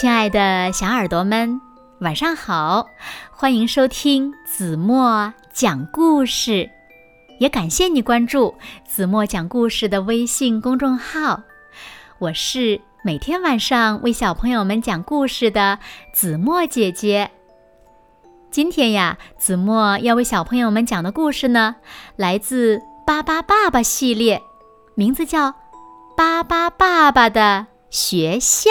亲爱的小耳朵们，晚上好！欢迎收听子墨讲故事，也感谢你关注子墨讲故事的微信公众号。我是每天晚上为小朋友们讲故事的子墨姐姐。今天呀，子墨要为小朋友们讲的故事呢，来自《巴巴爸爸》系列，名字叫《巴巴爸爸的学校》。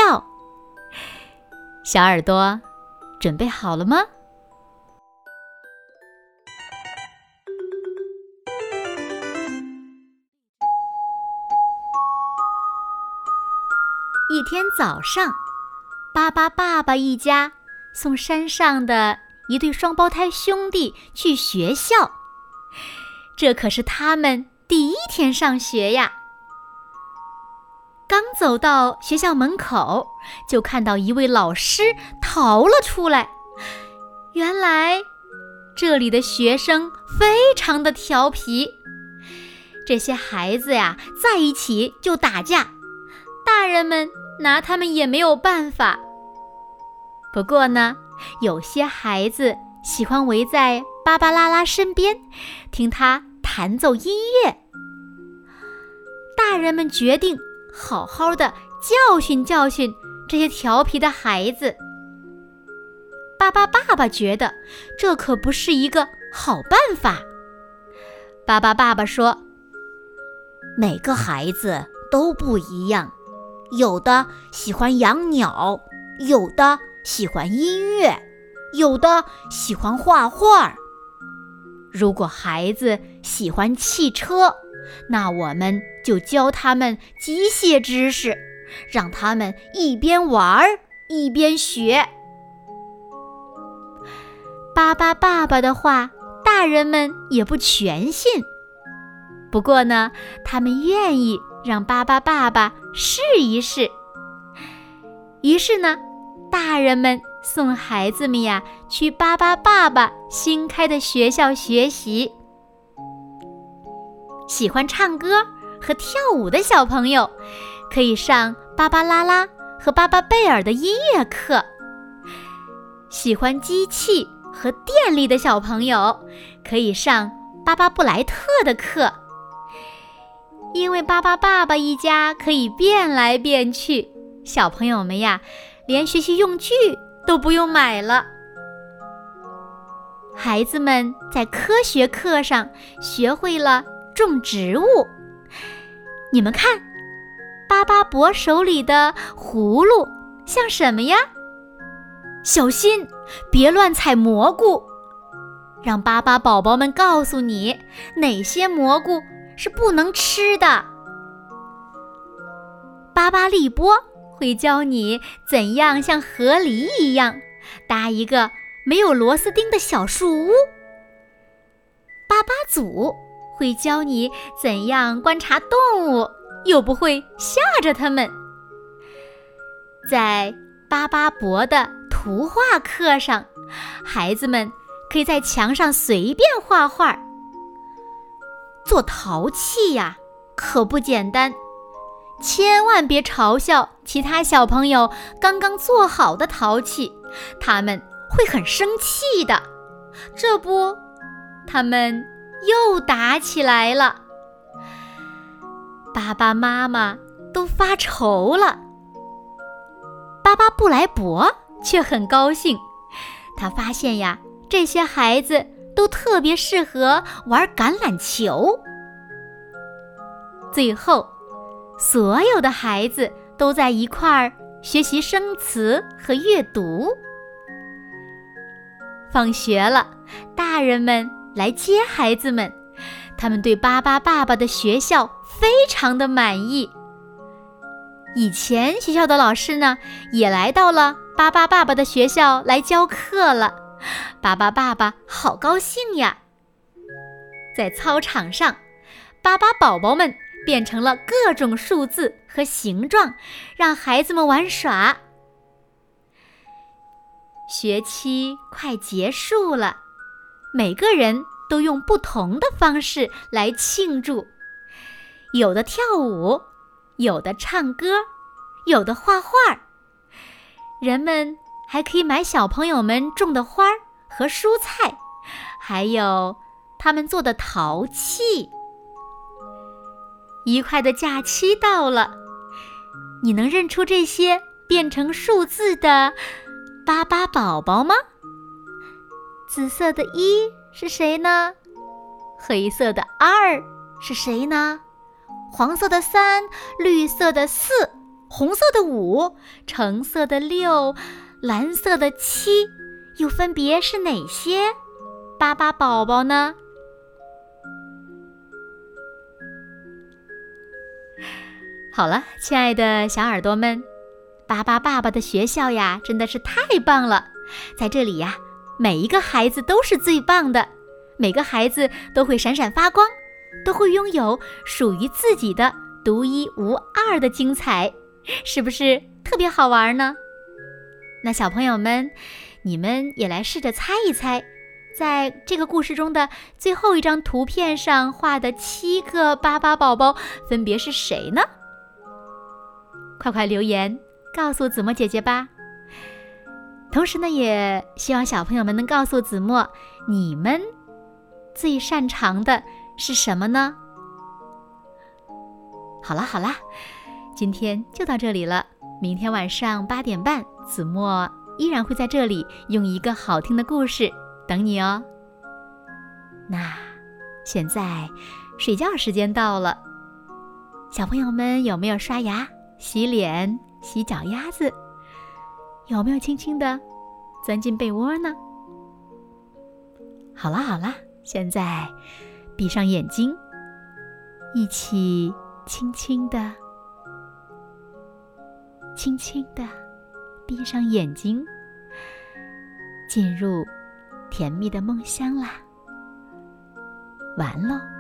小耳朵，准备好了吗？一天早上，巴巴爸爸一家送山上的一对双胞胎兄弟去学校，这可是他们第一天上学呀。刚走到学校门口，就看到一位老师逃了出来。原来，这里的学生非常的调皮，这些孩子呀，在一起就打架，大人们拿他们也没有办法。不过呢，有些孩子喜欢围在芭芭拉拉身边，听他弹奏音乐。大人们决定。好好的教训教训这些调皮的孩子。巴巴爸爸觉得这可不是一个好办法。巴巴爸爸说：“每个孩子都不一样，有的喜欢养鸟，有的喜欢音乐，有的喜欢画画。如果孩子喜欢汽车，那我们就教他们机械知识，让他们一边玩儿一边学。巴巴爸爸的话，大人们也不全信。不过呢，他们愿意让巴巴爸爸试一试。于是呢，大人们送孩子们呀去巴巴爸爸新开的学校学习。喜欢唱歌和跳舞的小朋友，可以上芭芭拉拉和巴巴贝尔的音乐课；喜欢机器和电力的小朋友，可以上巴巴布莱特的课。因为巴巴爸爸一家可以变来变去，小朋友们呀，连学习用具都不用买了。孩子们在科学课上学会了。种植物，你们看，巴巴伯手里的葫芦像什么呀？小心，别乱采蘑菇。让巴巴宝宝们告诉你哪些蘑菇是不能吃的。巴巴利波会教你怎样像河狸一样搭一个没有螺丝钉的小树屋。巴巴祖。会教你怎样观察动物，又不会吓着它们。在巴巴伯的图画课上，孩子们可以在墙上随便画画。做陶器呀，可不简单，千万别嘲笑其他小朋友刚刚做好的陶器，他们会很生气的。这不，他们。又打起来了，爸爸妈妈都发愁了。巴巴布莱伯却很高兴，他发现呀，这些孩子都特别适合玩橄榄球。最后，所有的孩子都在一块儿学习生词和阅读。放学了，大人们。来接孩子们，他们对巴巴爸爸的学校非常的满意。以前学校的老师呢，也来到了巴巴爸爸的学校来教课了。巴巴爸爸好高兴呀！在操场上，巴巴宝宝们变成了各种数字和形状，让孩子们玩耍。学期快结束了。每个人都用不同的方式来庆祝，有的跳舞，有的唱歌，有的画画。人们还可以买小朋友们种的花和蔬菜，还有他们做的陶器。愉快的假期到了，你能认出这些变成数字的巴巴宝宝吗？紫色的一是谁呢？黑色的二是谁呢？黄色的三，绿色的四，红色的五，橙色的六，蓝色的七，又分别是哪些巴巴宝宝呢？好了，亲爱的小耳朵们，巴巴爸爸的学校呀，真的是太棒了！在这里呀，每一个孩子都是最棒的，每个孩子都会闪闪发光，都会拥有属于自己的独一无二的精彩，是不是特别好玩呢？那小朋友们，你们也来试着猜一猜，在这个故事中的最后一张图片上画的七个巴巴宝宝分别是谁呢？快快留言告诉子墨姐姐吧！同时呢，也希望小朋友们能告诉子墨，你们最擅长的是什么呢？好啦好啦，今天就到这里了。明天晚上八点半，子墨依然会在这里用一个好听的故事等你哦。那现在睡觉时间到了，小朋友们有没有刷牙？洗脸、洗脚丫子，有没有轻轻的钻进被窝呢？好啦好啦，现在闭上眼睛，一起轻轻的、轻轻的闭上眼睛，进入甜蜜的梦乡啦。完喽。